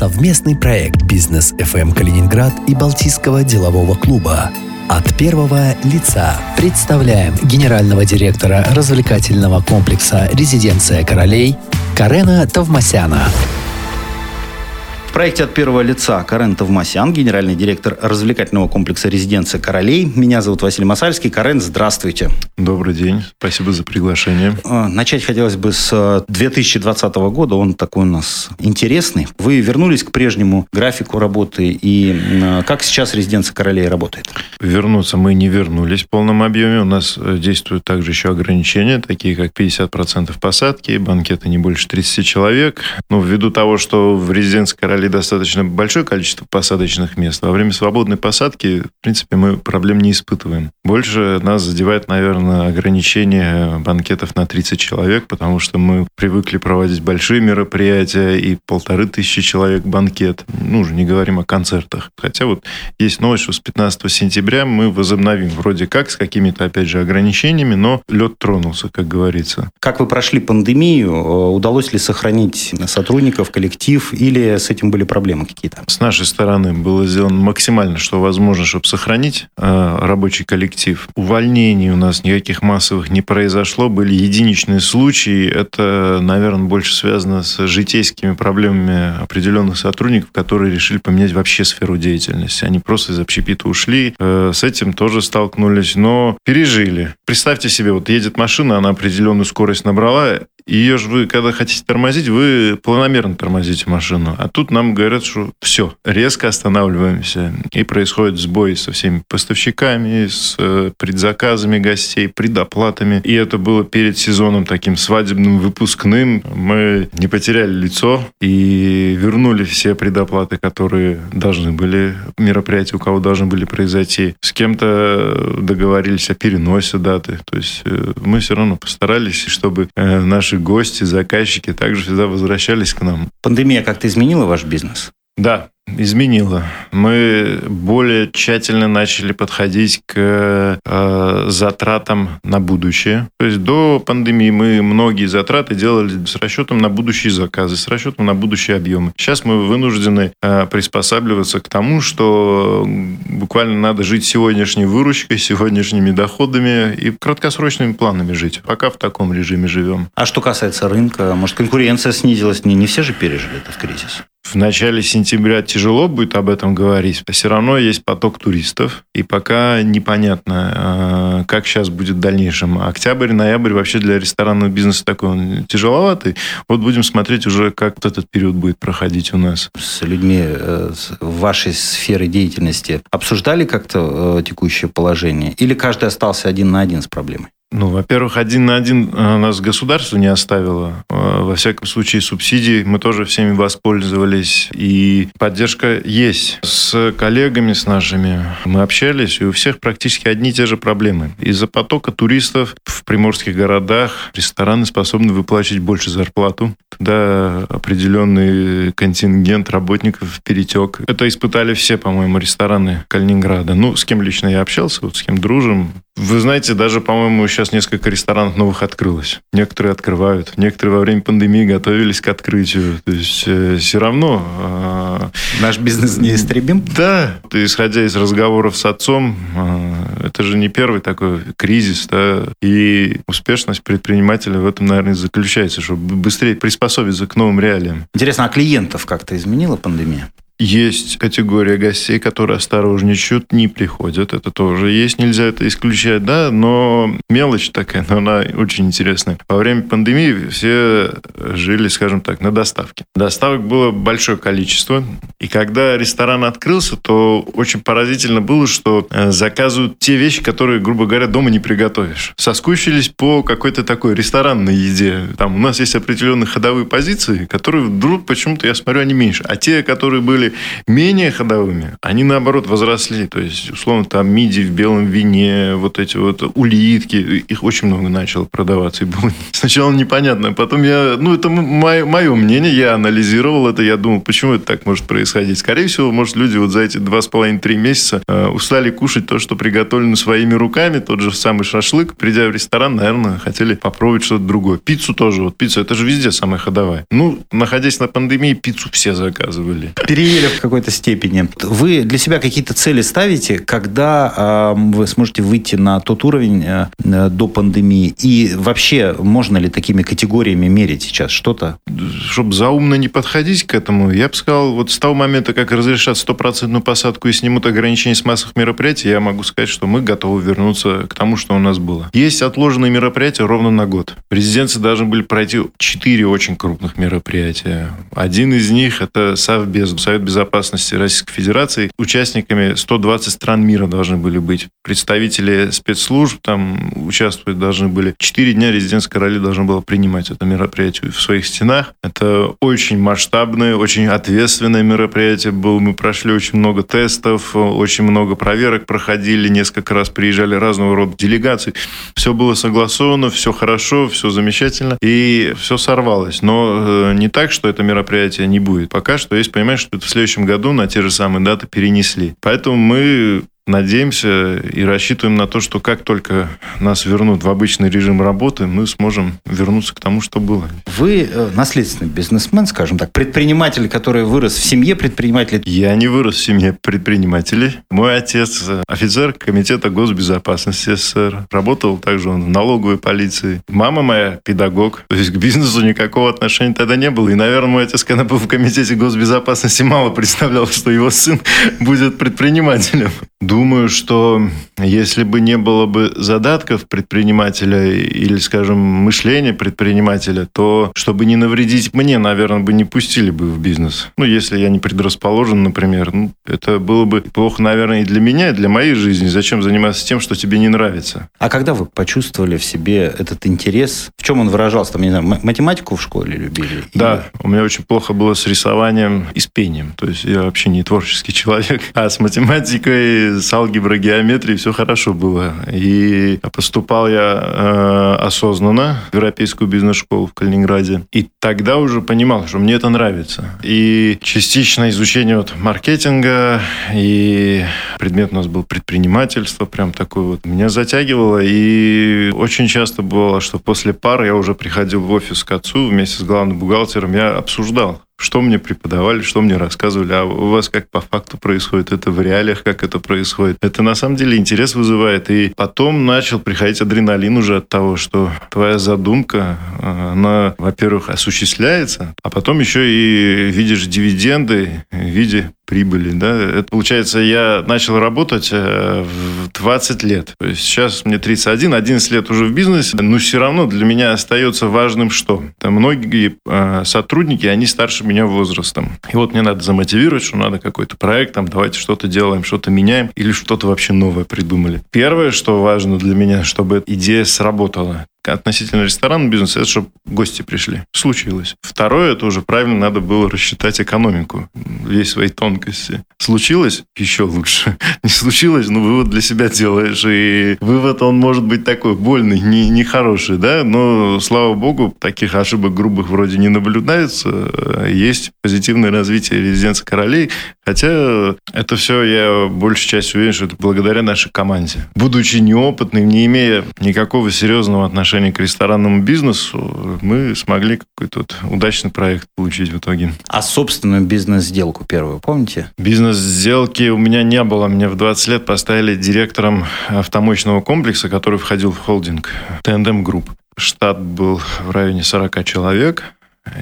Совместный проект «Бизнес FM Калининград» и Балтийского делового клуба. От первого лица представляем генерального директора развлекательного комплекса «Резиденция королей» Карена Тавмасяна. В проекте от первого лица Карен Тавмасян, генеральный директор развлекательного комплекса «Резиденция королей». Меня зовут Василий Масальский. Карен, здравствуйте. Добрый день. Спасибо за приглашение. А, начать хотелось бы с 2020 э, года. Он такой у нас интересный. Вы вернулись к прежнему графику работы. И э, как сейчас «Резиденция королей» работает? Вернуться мы не вернулись в полном объеме. У нас э, действуют также еще ограничения, такие как 50% посадки, банкеты не больше 30 человек. Но ввиду того, что в «Резиденции королей» собрали достаточно большое количество посадочных мест. Во время свободной посадки, в принципе, мы проблем не испытываем. Больше нас задевает, наверное, ограничение банкетов на 30 человек, потому что мы привыкли проводить большие мероприятия и полторы тысячи человек банкет. Ну, уже не говорим о концертах. Хотя вот есть новость, что с 15 сентября мы возобновим вроде как с какими-то, опять же, ограничениями, но лед тронулся, как говорится. Как вы прошли пандемию? Удалось ли сохранить сотрудников, коллектив или с этим были проблемы какие-то? С нашей стороны было сделано максимально, что возможно, чтобы сохранить э, рабочий коллектив. Увольнений у нас никаких массовых не произошло. Были единичные случаи. Это, наверное, больше связано с житейскими проблемами определенных сотрудников, которые решили поменять вообще сферу деятельности. Они просто из общепита ушли. Э, с этим тоже столкнулись, но пережили. Представьте себе, вот едет машина, она определенную скорость набрала, ее же вы, когда хотите тормозить, вы планомерно тормозите машину. А тут нам говорят, что все, резко останавливаемся. И происходит сбой со всеми поставщиками, с э, предзаказами гостей, предоплатами. И это было перед сезоном таким свадебным, выпускным. Мы не потеряли лицо и вернули все предоплаты, которые должны были, мероприятия, у кого должны были произойти. С кем-то договорились о переносе даты. То есть э, мы все равно постарались, чтобы э, наши гости, заказчики также всегда возвращались к нам. Пандемия как-то изменила ваш бизнес? Да, изменило. Мы более тщательно начали подходить к э, затратам на будущее. То есть до пандемии мы многие затраты делали с расчетом на будущие заказы, с расчетом на будущие объемы. Сейчас мы вынуждены э, приспосабливаться к тому, что буквально надо жить сегодняшней выручкой, сегодняшними доходами и краткосрочными планами жить. Пока в таком режиме живем. А что касается рынка, может, конкуренция снизилась? Не, не все же пережили этот кризис в начале сентября тяжело будет об этом говорить, все равно есть поток туристов, и пока непонятно, а, как сейчас будет в дальнейшем. Октябрь, ноябрь вообще для ресторанного бизнеса такой он тяжеловатый. Вот будем смотреть уже, как этот период будет проходить у нас. С людьми э, в вашей сфере деятельности обсуждали как-то э, текущее положение? Или каждый остался один на один с проблемой? Ну, во-первых, один на один э, нас государство не оставило. Э, во всяком случае, субсидии мы тоже всеми воспользовались. И поддержка есть. С коллегами, с нашими мы общались, и у всех практически одни и те же проблемы. Из-за потока туристов в приморских городах рестораны способны выплачивать больше зарплату. Тогда определенный контингент работников перетек. Это испытали все, по-моему, рестораны Калининграда. Ну, с кем лично я общался, вот с кем дружим, вы знаете, даже, по-моему, сейчас несколько ресторанов новых открылось. Некоторые открывают. Некоторые во время пандемии готовились к открытию. То есть э, все равно... Э, Наш бизнес неистребим? Да. Исходя из разговоров с отцом, э, это же не первый такой кризис. Да? И успешность предпринимателя в этом, наверное, заключается, чтобы быстрее приспособиться к новым реалиям. Интересно, а клиентов как-то изменила пандемия? Есть категория гостей, которые осторожничают, не приходят. Это тоже есть, нельзя это исключать, да, но мелочь такая, но она очень интересная. Во время пандемии все жили, скажем так, на доставке. Доставок было большое количество, и когда ресторан открылся, то очень поразительно было, что э, заказывают те вещи, которые, грубо говоря, дома не приготовишь. Соскучились по какой-то такой ресторанной еде. Там у нас есть определенные ходовые позиции, которые вдруг почему-то, я смотрю, они меньше. А те, которые были менее ходовыми, они, наоборот, возросли. То есть, условно, там миди в белом вине, вот эти вот улитки, их очень много начало продаваться. И было сначала непонятно. Потом я, ну, это мое, мое мнение, я анализировал это, я думал, почему это так может происходить. Скорее всего, может, люди вот за эти два с половиной-три месяца э, устали кушать то, что приготовлено своими руками, тот же самый шашлык. Придя в ресторан, наверное, хотели попробовать что-то другое. Пиццу тоже. Вот пицца, это же везде самая ходовая. Ну, находясь на пандемии, пиццу все заказывали. Переели в какой-то степени. Вы для себя какие-то цели ставите, когда э, вы сможете выйти на тот уровень э, до пандемии? И вообще, можно ли такими категориями мерить сейчас что-то? Чтобы заумно не подходить к этому, я бы сказал, вот с того момента, как разрешат стопроцентную посадку и снимут ограничения с массовых мероприятий, я могу сказать, что мы готовы вернуться к тому, что у нас было. Есть отложенные мероприятия ровно на год. Президенты должны были пройти четыре очень крупных мероприятия. Один из них – это Совбез, Совет Безопасности Российской Федерации. Участниками 120 стран мира должны были быть. Представители спецслужб там участвовать должны были. Четыре дня резидентская короли должна была принимать это мероприятие в своих стенах. Это очень масштабное, очень ответственное мероприятие было. Мы прошли очень много тестов, очень много проверок проходили, несколько раз приезжали разного рода делегации. Все было согласовано, все хорошо, все замечательно. И все сорвалось. Но э, не так, что это мероприятие не будет. Пока что есть понимание, что это в следующем году на те же самые даты перенесли. Поэтому мы надеемся и рассчитываем на то, что как только нас вернут в обычный режим работы, мы сможем вернуться к тому, что было. Вы э, наследственный бизнесмен, скажем так, предприниматель, который вырос в семье предпринимателей. Я не вырос в семье предпринимателей. Мой отец э, офицер комитета госбезопасности СССР. Работал также он в налоговой полиции. Мама моя педагог. То есть к бизнесу никакого отношения тогда не было. И, наверное, мой отец, когда был в комитете госбезопасности, мало представлял, что его сын будет предпринимателем. Думаю, что если бы не было бы задатков предпринимателя или, скажем, мышления предпринимателя, то, чтобы не навредить мне, наверное, бы не пустили бы в бизнес. Ну, если я не предрасположен, например, ну, это было бы плохо, наверное, и для меня, и для моей жизни. Зачем заниматься тем, что тебе не нравится? А когда вы почувствовали в себе этот интерес? В чем он выражался? Там, не знаю, математику в школе любили? Да, у меня очень плохо было с рисованием и с пением. То есть я вообще не творческий человек. А с математикой с алгеброй, геометрией все хорошо было. И поступал я э, осознанно в Европейскую бизнес-школу в Калининграде. И тогда уже понимал, что мне это нравится. И частично изучение вот маркетинга, и предмет у нас был предпринимательство, прям такой вот. Меня затягивало, и очень часто было, что после пары я уже приходил в офис к отцу вместе с главным бухгалтером, я обсуждал что мне преподавали, что мне рассказывали, а у вас как по факту происходит, это в реалиях, как это происходит. Это на самом деле интерес вызывает. И потом начал приходить адреналин уже от того, что твоя задумка, она, во-первых, осуществляется, а потом еще и видишь дивиденды в виде прибыли. Да? Это, получается, я начал работать э, в 20 лет. То есть сейчас мне 31, 11 лет уже в бизнесе, но все равно для меня остается важным что? Там многие э, сотрудники, они старше меня возрастом. И вот мне надо замотивировать, что надо какой-то проект, там, давайте что-то делаем, что-то меняем или что-то вообще новое придумали. Первое, что важно для меня, чтобы идея сработала относительно ресторанного бизнеса, это чтобы гости пришли. Случилось. Второе, это уже правильно надо было рассчитать экономику, весь свои тонкости. Случилось? Еще лучше. Не случилось, но вывод для себя делаешь. И вывод, он может быть такой больный, не, не хороший, да, но, слава богу, таких ошибок грубых вроде не наблюдается. Есть позитивное развитие резиденции королей, хотя это все, я большей частью уверен, что это благодаря нашей команде. Будучи неопытным, не имея никакого серьезного отношения к ресторанному бизнесу, мы смогли какой-то вот удачный проект получить в итоге. А собственную бизнес-сделку первую, помните? Бизнес-сделки у меня не было. Меня в 20 лет поставили директором автомощного комплекса, который входил в холдинг Tandem Group. Штат был в районе 40 человек.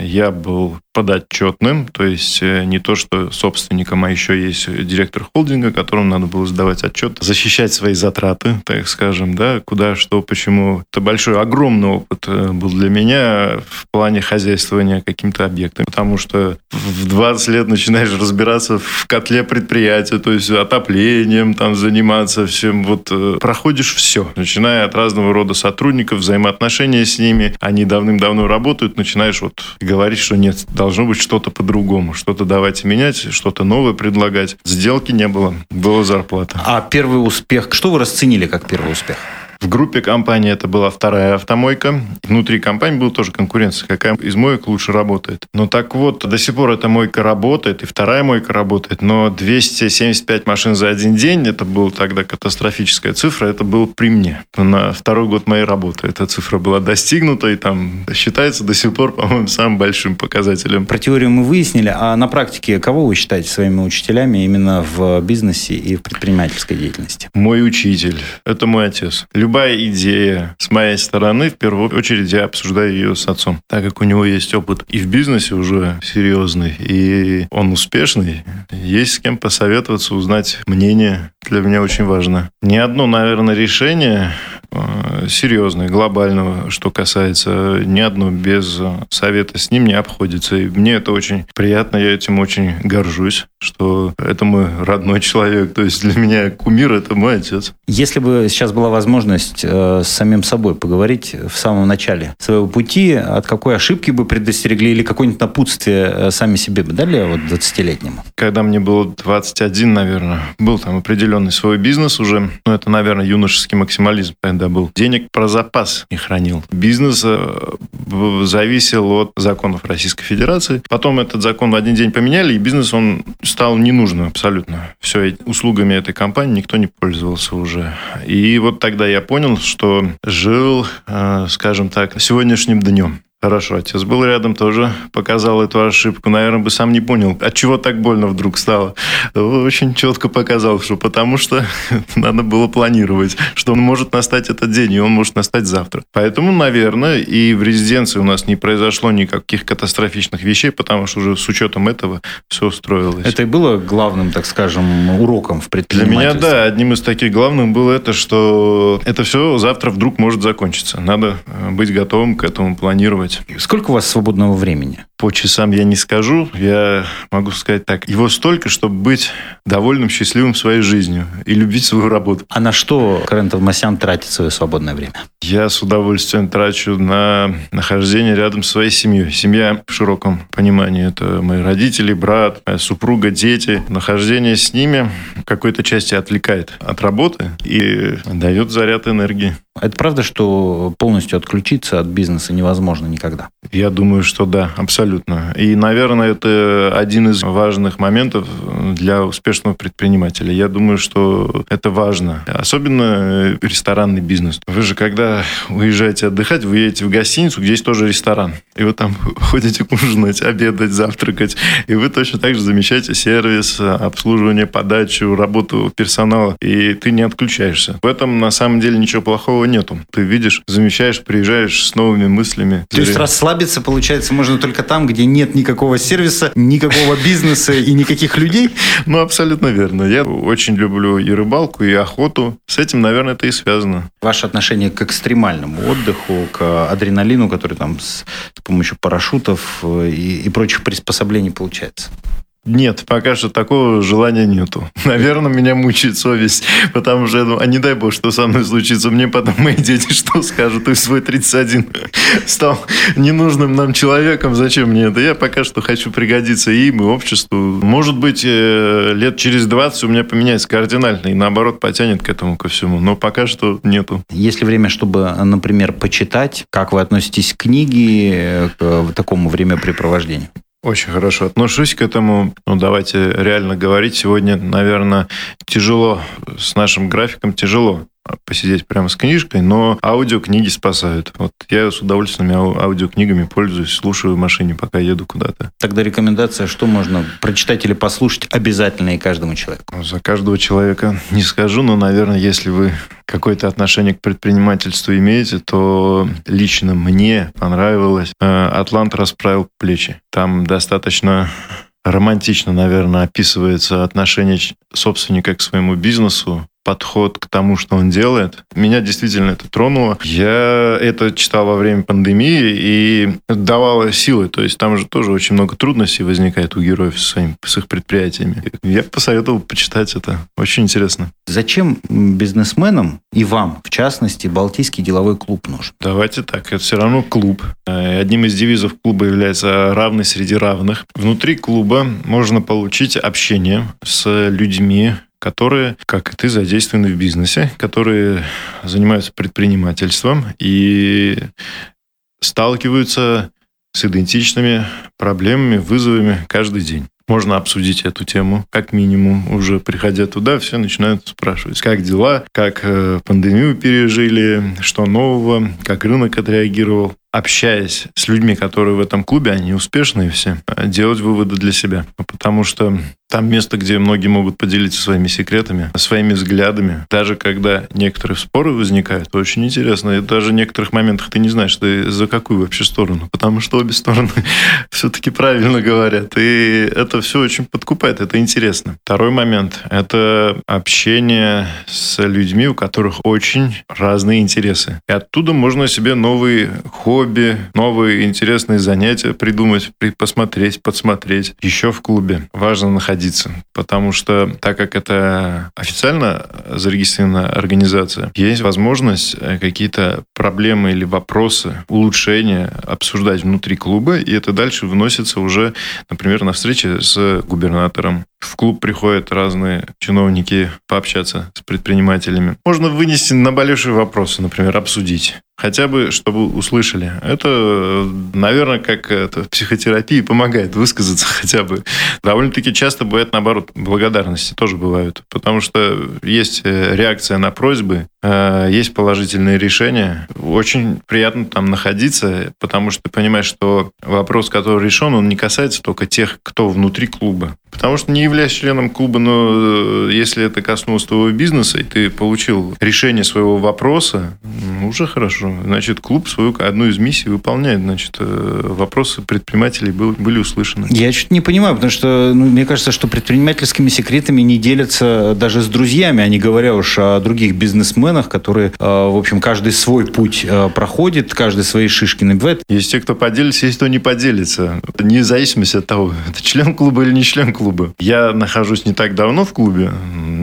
Я был подотчетным, то есть э, не то, что собственником, а еще есть директор холдинга, которому надо было сдавать отчет, защищать свои затраты, так скажем, да, куда, что, почему. Это большой, огромный опыт э, был для меня в плане хозяйствования каким-то объектом, потому что в 20 лет начинаешь разбираться в котле предприятия, то есть отоплением там заниматься, всем, вот э, проходишь все, начиная от разного рода сотрудников, взаимоотношения с ними, они давным-давно работают, начинаешь вот говорить, что нет, должно быть что-то по-другому, что-то давайте менять, что-то новое предлагать. Сделки не было, была зарплата. А первый успех, что вы расценили как первый успех? В группе компании это была вторая автомойка. Внутри компании была тоже конкуренция, какая из моек лучше работает. Но так вот, до сих пор эта мойка работает, и вторая мойка работает, но 275 машин за один день, это была тогда катастрофическая цифра, это было при мне. На второй год моей работы эта цифра была достигнута, и там считается до сих пор, по-моему, самым большим показателем. Про теорию мы выяснили, а на практике кого вы считаете своими учителями именно в бизнесе и в предпринимательской деятельности? Мой учитель. Это мой отец любая идея с моей стороны, в первую очередь я обсуждаю ее с отцом, так как у него есть опыт и в бизнесе уже серьезный, и он успешный, есть с кем посоветоваться, узнать мнение. Для меня очень важно. Ни одно, наверное, решение Э, серьезное, глобального, что касается ни одно без совета с ним не обходится. И мне это очень приятно, я этим очень горжусь, что это мой родной человек. То есть для меня кумир – это мой отец. Если бы сейчас была возможность э, с самим собой поговорить в самом начале своего пути, от какой ошибки бы предостерегли или какое-нибудь напутствие э, сами себе бы дали вот 20-летнему? Когда мне было 21, наверное, был там определенный свой бизнес уже. Ну, это, наверное, юношеский максимализм тогда был. Денег про запас не хранил. Бизнес э, зависел от законов Российской Федерации. Потом этот закон в один день поменяли, и бизнес он стал ненужным абсолютно. Все, услугами этой компании никто не пользовался уже. И вот тогда я понял, что жил, э, скажем так, сегодняшним днем. Хорошо, отец был рядом, тоже показал эту ошибку. Наверное, бы сам не понял, от чего так больно вдруг стало. Очень четко показал, что потому что надо было планировать, что он может настать этот день, и он может настать завтра. Поэтому, наверное, и в резиденции у нас не произошло никаких катастрофичных вещей, потому что уже с учетом этого все устроилось. Это и было главным, так скажем, уроком в предпринимательстве? Для меня, да, одним из таких главных было это, что это все завтра вдруг может закончиться. Надо э, быть готовым к этому, планировать делать. Сколько у вас свободного времени? По часам я не скажу. Я могу сказать так. Его столько, чтобы быть довольным, счастливым своей жизнью и любить свою работу. А на что Карентов Масян тратит свое свободное время? Я с удовольствием трачу на нахождение рядом с своей семьей. Семья в широком понимании. Это мои родители, брат, моя супруга, дети. Нахождение с ними в какой-то части отвлекает от работы и дает заряд энергии. Это правда, что полностью отключиться от бизнеса невозможно никогда? Я думаю, что да, абсолютно. И, наверное, это один из важных моментов для успешного предпринимателя. Я думаю, что это важно. Особенно ресторанный бизнес. Вы же, когда уезжаете отдыхать, вы едете в гостиницу, где есть тоже ресторан. И вы там ходите ужинать, обедать, завтракать. И вы точно так же замечаете сервис, обслуживание, подачу, работу персонала. И ты не отключаешься. В этом, на самом деле, ничего плохого нету. Ты видишь, замечаешь, приезжаешь с новыми мыслями. То есть расслабиться, получается, можно только там, где нет никакого сервиса, никакого бизнеса и никаких людей? Ну, абсолютно верно. Я очень люблю и рыбалку, и охоту. С этим, наверное, это и связано. Ваше отношение к экстремальному отдыху, к адреналину, который там с, с помощью парашютов э, и, и прочих приспособлений получается? Нет, пока что такого желания нету. Наверное, меня мучает совесть, потому что я думаю, а не дай бог, что со мной случится. Мне потом мои дети что скажут? Ты свой 31 стал ненужным нам человеком. Зачем мне это? Я пока что хочу пригодиться им и обществу. Может быть, э, лет через 20 у меня поменяется кардинально и наоборот потянет к этому ко всему. Но пока что нету. Есть ли время, чтобы, например, почитать? Как вы относитесь к книге, к такому времяпрепровождению? Очень хорошо отношусь к этому. Ну, давайте реально говорить. Сегодня, наверное, тяжело с нашим графиком, тяжело посидеть прямо с книжкой, но аудиокниги спасают. Вот я с удовольствием аудиокнигами пользуюсь, слушаю в машине, пока еду куда-то. Тогда рекомендация, что можно прочитать или послушать обязательно и каждому человеку? Ну, за каждого человека не скажу, но, наверное, если вы какое-то отношение к предпринимательству имеете, то лично мне понравилось э, «Атлант расправил плечи». Там достаточно романтично, наверное, описывается отношение собственника к своему бизнесу, подход к тому, что он делает. Меня действительно это тронуло. Я это читал во время пандемии и давало силы. То есть там же тоже очень много трудностей возникает у героев с, своим, с их предприятиями. Я посоветовал почитать это. Очень интересно. Зачем бизнесменам и вам, в частности, Балтийский деловой клуб нужен? Давайте так. Это все равно клуб. Э, одним из девизов клуба является равный среди равных. Внутри клуба можно получить общение с людьми, которые, как и ты, задействованы в бизнесе, которые занимаются предпринимательством и сталкиваются с идентичными проблемами, вызовами каждый день. Можно обсудить эту тему, как минимум. Уже приходя туда, все начинают спрашивать, как дела, как э, пандемию пережили, что нового, как рынок отреагировал общаясь с людьми, которые в этом клубе, они успешные все, делать выводы для себя. Потому что там место, где многие могут поделиться своими секретами, своими взглядами. Даже когда некоторые споры возникают, очень интересно. И даже в некоторых моментах ты не знаешь, ты за какую вообще сторону. Потому что обе стороны все-таки правильно говорят. И это все очень подкупает. Это интересно. Второй момент – это общение с людьми, у которых очень разные интересы. И оттуда можно себе новый хобби, новые интересные занятия придумать, посмотреть, подсмотреть. Еще в клубе важно находить находиться. Потому что, так как это официально зарегистрированная организация, есть возможность э, какие-то проблемы или вопросы, улучшения обсуждать внутри клуба, и это дальше выносится уже, например, на встрече с губернатором. В клуб приходят разные чиновники пообщаться с предпринимателями. Можно вынести наболевшие вопросы, например, обсудить хотя бы, чтобы услышали. Это, наверное, как это, в психотерапии помогает высказаться хотя бы. Довольно-таки часто бывает, наоборот, благодарности тоже бывают, потому что есть э, реакция на просьбы, есть положительные решения. Очень приятно там находиться, потому что ты понимаешь, что вопрос, который решен, он не касается только тех, кто внутри клуба. Потому что не являясь членом клуба, но э, если это коснулось твоего бизнеса, и ты получил решение своего вопроса, уже хорошо. Значит, клуб свою одну из миссий выполняет. Значит, э, вопросы предпринимателей были услышаны. Я чуть не понимаю, потому что ну, мне кажется, что предпринимательскими секретами не делятся даже с друзьями, а не говоря уж о других бизнесменах, которые, э, в общем, каждый свой путь проходит, каждый свои шишки набивает. Есть те, кто поделится, есть кто не поделится. Вне зависимости от того, это член клуба или не член клуба. Я нахожусь не так давно в клубе.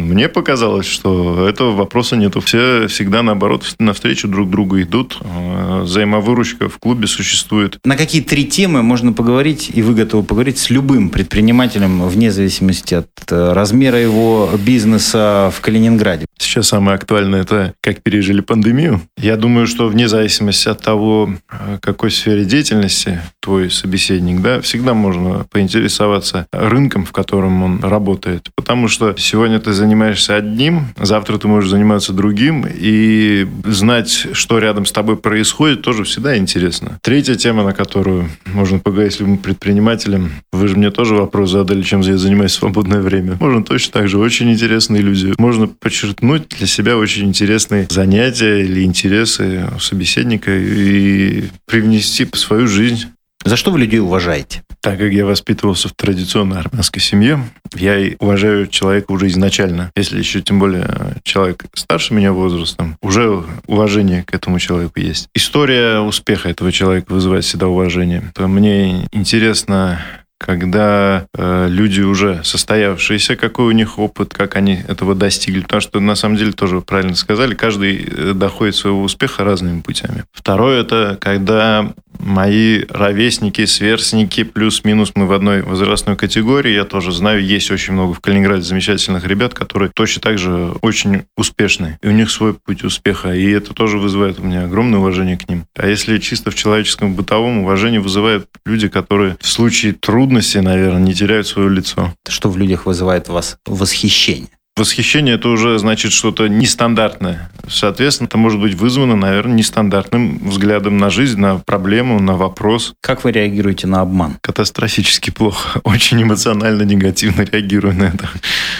Мне показалось, что этого вопроса нету. Все всегда, наоборот, навстречу друг другу идут. Э, взаимовыручка в клубе существует. На какие три темы можно поговорить, и вы готовы поговорить с любым предпринимателем, вне зависимости от э, размера его бизнеса в Калининграде? Сейчас самое актуальное – это как пережили пандемию. Я думаю, что вне зависимости от того, э, какой сфере деятельности твой собеседник, да, всегда можно поинтересоваться рынком, в котором он работает. Потому что сегодня ты занимаешься одним, завтра ты можешь заниматься другим, и знать, что рядом с тобой происходит, тоже всегда интересно. Третья тема, на которую можно поговорить с любым предпринимателем, вы же мне тоже вопрос задали, чем я занимаюсь в свободное время. Можно точно так же, очень интересные люди. Можно подчеркнуть для себя очень интересные занятия или интересы собеседника и привнести в свою жизнь за что вы людей уважаете? Так как я воспитывался в традиционной армянской семье, я уважаю человека уже изначально. Если еще тем более человек старше меня возрастом, уже уважение к этому человеку есть. История успеха этого человека вызывает всегда уважение. Мне интересно когда э, люди уже состоявшиеся, какой у них опыт, как они этого достигли. Потому что, на самом деле, тоже правильно сказали, каждый э, доходит своего успеха разными путями. Второе – это когда мои ровесники, сверстники, плюс-минус мы в одной возрастной категории. Я тоже знаю, есть очень много в Калининграде замечательных ребят, которые точно так же очень успешны. И у них свой путь успеха. И это тоже вызывает у меня огромное уважение к ним. А если чисто в человеческом бытовом, уважение вызывают люди, которые в случае трудности, наверное, не теряют свое лицо. Что в людях вызывает у вас восхищение? Восхищение – это уже значит что-то нестандартное. Соответственно, это может быть вызвано, наверное, нестандартным взглядом на жизнь, на проблему, на вопрос. Как вы реагируете на обман? Катастрофически плохо. Очень эмоционально, негативно реагирую на это.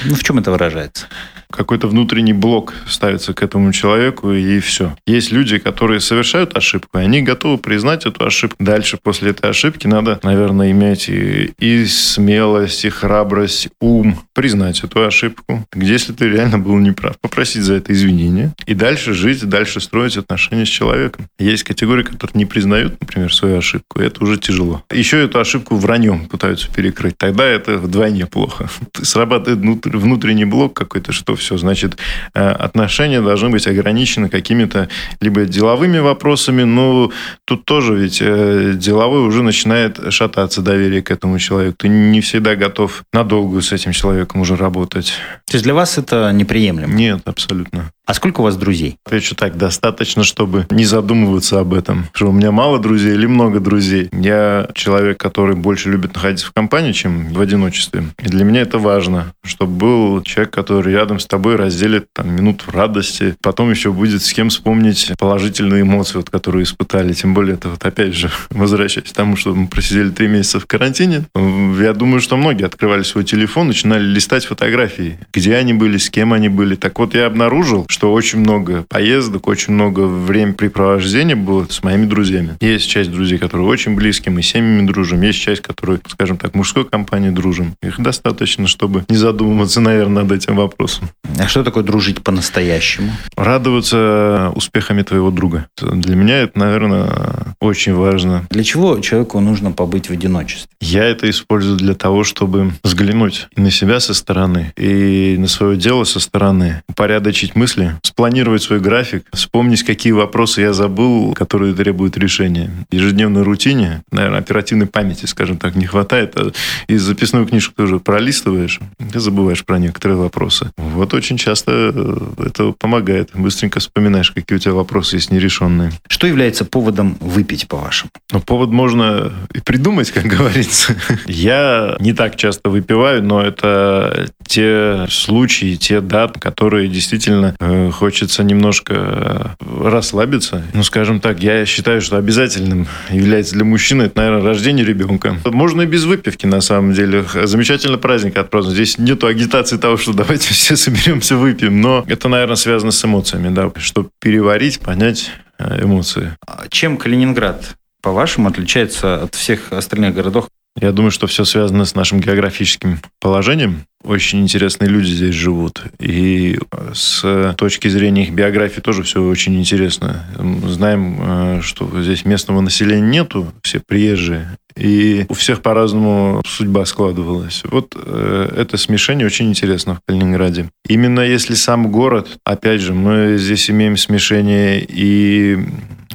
Ну, в чем это выражается? Какой-то внутренний блок ставится к этому человеку, и все. Есть люди, которые совершают ошибку, и они готовы признать эту ошибку. Дальше, после этой ошибки, надо, наверное, иметь и, и смелость, и храбрость, ум, признать эту ошибку. Где, если ты реально был неправ, попросить за это извинения, и дальше жить, дальше строить отношения с человеком. Есть категории, которые не признают, например, свою ошибку, и это уже тяжело. Еще эту ошибку враньем пытаются перекрыть. Тогда это вдвойне плохо. Срабатывает внутренний блок какой-то, что все, значит, э, отношения должны быть ограничены какими-то либо деловыми вопросами, но тут тоже ведь э, деловой уже начинает шататься доверие к этому человеку. Ты не всегда готов надолго с этим человеком уже работать. То есть для вас это неприемлемо? Нет, абсолютно. А сколько у вас друзей? Отвечу так, достаточно, чтобы не задумываться об этом. Что у меня мало друзей или много друзей. Я человек, который больше любит находиться в компании, чем в одиночестве. И для меня это важно, чтобы был человек, который рядом с тобой разделит там, минут радости. Потом еще будет с кем вспомнить положительные эмоции, вот, которые испытали. Тем более, это вот опять же, возвращаясь к тому, что мы просидели три месяца в карантине, я думаю, что многие открывали свой телефон, начинали листать фотографии, где они были, с кем они были. Так вот, я обнаружил, что очень много поездок, очень много времяпрепровождения было с моими друзьями. Есть часть друзей, которые очень близкие, мы семьями дружим. Есть часть, которые, скажем так, мужской компании дружим. Их достаточно, чтобы не задумываться, наверное, над этим вопросом. А что такое дружить по-настоящему? Радоваться успехами твоего друга. Для меня это, наверное, очень важно. Для чего человеку нужно побыть в одиночестве? Я это использую для того, чтобы взглянуть на себя со стороны и на свое дело со стороны, упорядочить мысли, спланировать свой график, вспомнить, какие вопросы я забыл, которые требуют решения. В ежедневной рутине, наверное, оперативной памяти, скажем так, не хватает. А из записную книжку тоже пролистываешь, ты забываешь про некоторые вопросы. Вот очень часто э, это помогает. Быстренько вспоминаешь, какие у тебя вопросы есть нерешенные. Что является поводом выпить, по-вашему? Ну, повод можно и придумать, как говорится. Я не так часто выпиваю, но это те случаи, те даты, которые действительно э, хочется немножко э, расслабиться. Ну, скажем так, я считаю, что обязательным является для мужчины, это, наверное, рождение ребенка. Можно и без выпивки, на самом деле. Замечательный праздник отпраздновать. Здесь нету агитации того, что давайте все соберемся, выпьем. Но это, наверное, связано с эмоциями, да. Чтобы переварить, понять э, эмоции. А чем Калининград, по-вашему, отличается от всех остальных городов? Я думаю, что все связано с нашим географическим положением. Очень интересные люди здесь живут. И с точки зрения их биографии тоже все очень интересно. Знаем, э, что здесь местного населения нету, все приезжие. И у всех по-разному судьба складывалась. Вот э, это смешение очень интересно в Калининграде. Именно если сам город, опять же, мы здесь имеем смешение и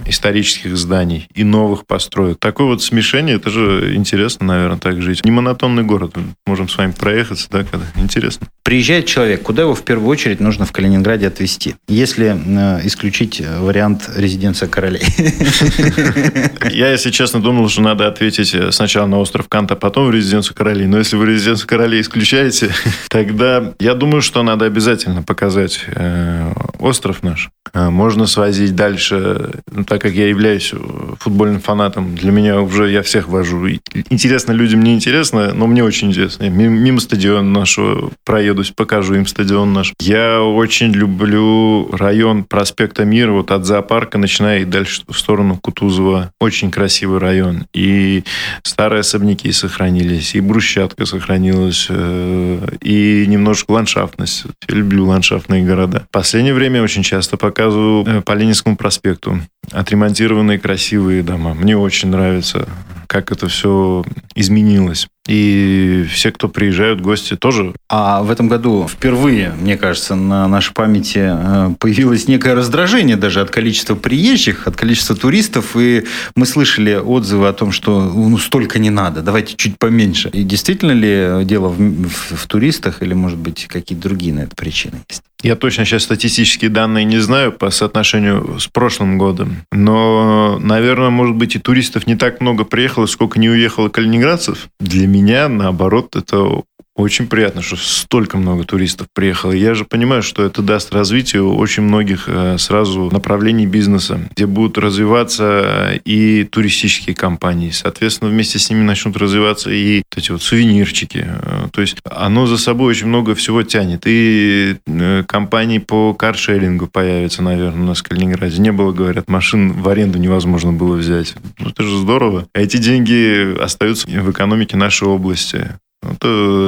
исторических зданий и новых построек. Такое вот смешение, это же интересно, наверное, так жить. Не монотонный город. Можем с вами проехаться, да, когда интересно. Приезжает человек, куда его в первую очередь нужно в Калининграде отвезти? Если э, исключить вариант резиденция королей. Я, если честно, думал, что надо ответить сначала на остров Канта, потом в резиденцию королей. Но если вы резиденцию королей исключаете, тогда я думаю, что надо обязательно показать э, остров наш. Э, можно свозить дальше, ну, так как я являюсь футбольным фанатом, для меня уже я всех вожу. Интересно людям, не интересно, но мне очень интересно. Мимо стадиона нашего проедусь, покажу им стадион наш. Я очень люблю район проспекта Мира, вот от зоопарка, начиная и дальше в сторону Кутузова. Очень красивый район. И старые особняки сохранились, и брусчатка сохранилась, э, и немножко ландшафтность. Я люблю ландшафтные города. В последнее время очень часто показываю э, по Ленинскому проспекту отремонтированные красивые дома. Мне очень нравится, как это все изменилось. И все, кто приезжают, гости тоже. А в этом году впервые, мне кажется, на нашей памяти э, появилось некое раздражение даже от количества приезжих, от количества туристов. И мы слышали отзывы о том, что ну, столько не надо, давайте чуть поменьше. И действительно ли дело в, в, в туристах или, может быть, какие-то другие на это причины есть? Я точно сейчас статистические данные не знаю по соотношению с прошлым годом, но, наверное, может быть, и туристов не так много приехало, сколько не уехало калининградцев. Для меня, наоборот, это Очень приятно, что столько много туристов приехало. Я же понимаю, что это даст развитию очень многих э, сразу направлений бизнеса, где будут развиваться и туристические компании. Соответственно, вместе с ними начнут развиваться и вот эти вот сувенирчики. Э, то есть оно за собой очень много всего тянет. И э, компании по каршерингу появятся, наверное, у нас в Калининграде. Не было, говорят, машин в аренду невозможно было взять. Ну, это же здорово. А эти деньги остаются в экономике нашей области. Вот,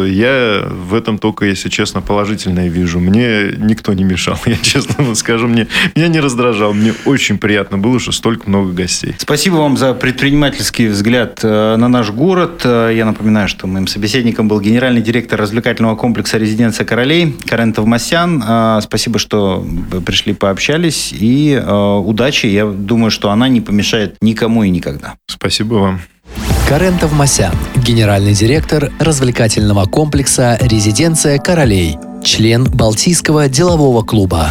я в этом только, если честно, положительное вижу. Мне никто не мешал, я честно скажу. Мне, меня не раздражал. Мне очень приятно было, что столько много гостей. Спасибо вам за предпринимательский взгляд э, на наш город. Э, я напоминаю, что моим собеседником был генеральный директор развлекательного комплекса «Резиденция королей» Карен Товмасян. Э, спасибо, что пришли, пообщались. И удачи. Я думаю, что она не помешает никому и никогда. Спасибо вам. Карен Товмасян, генеральный директор развлекательного комплекса «Резиденция королей», член Балтийского делового клуба.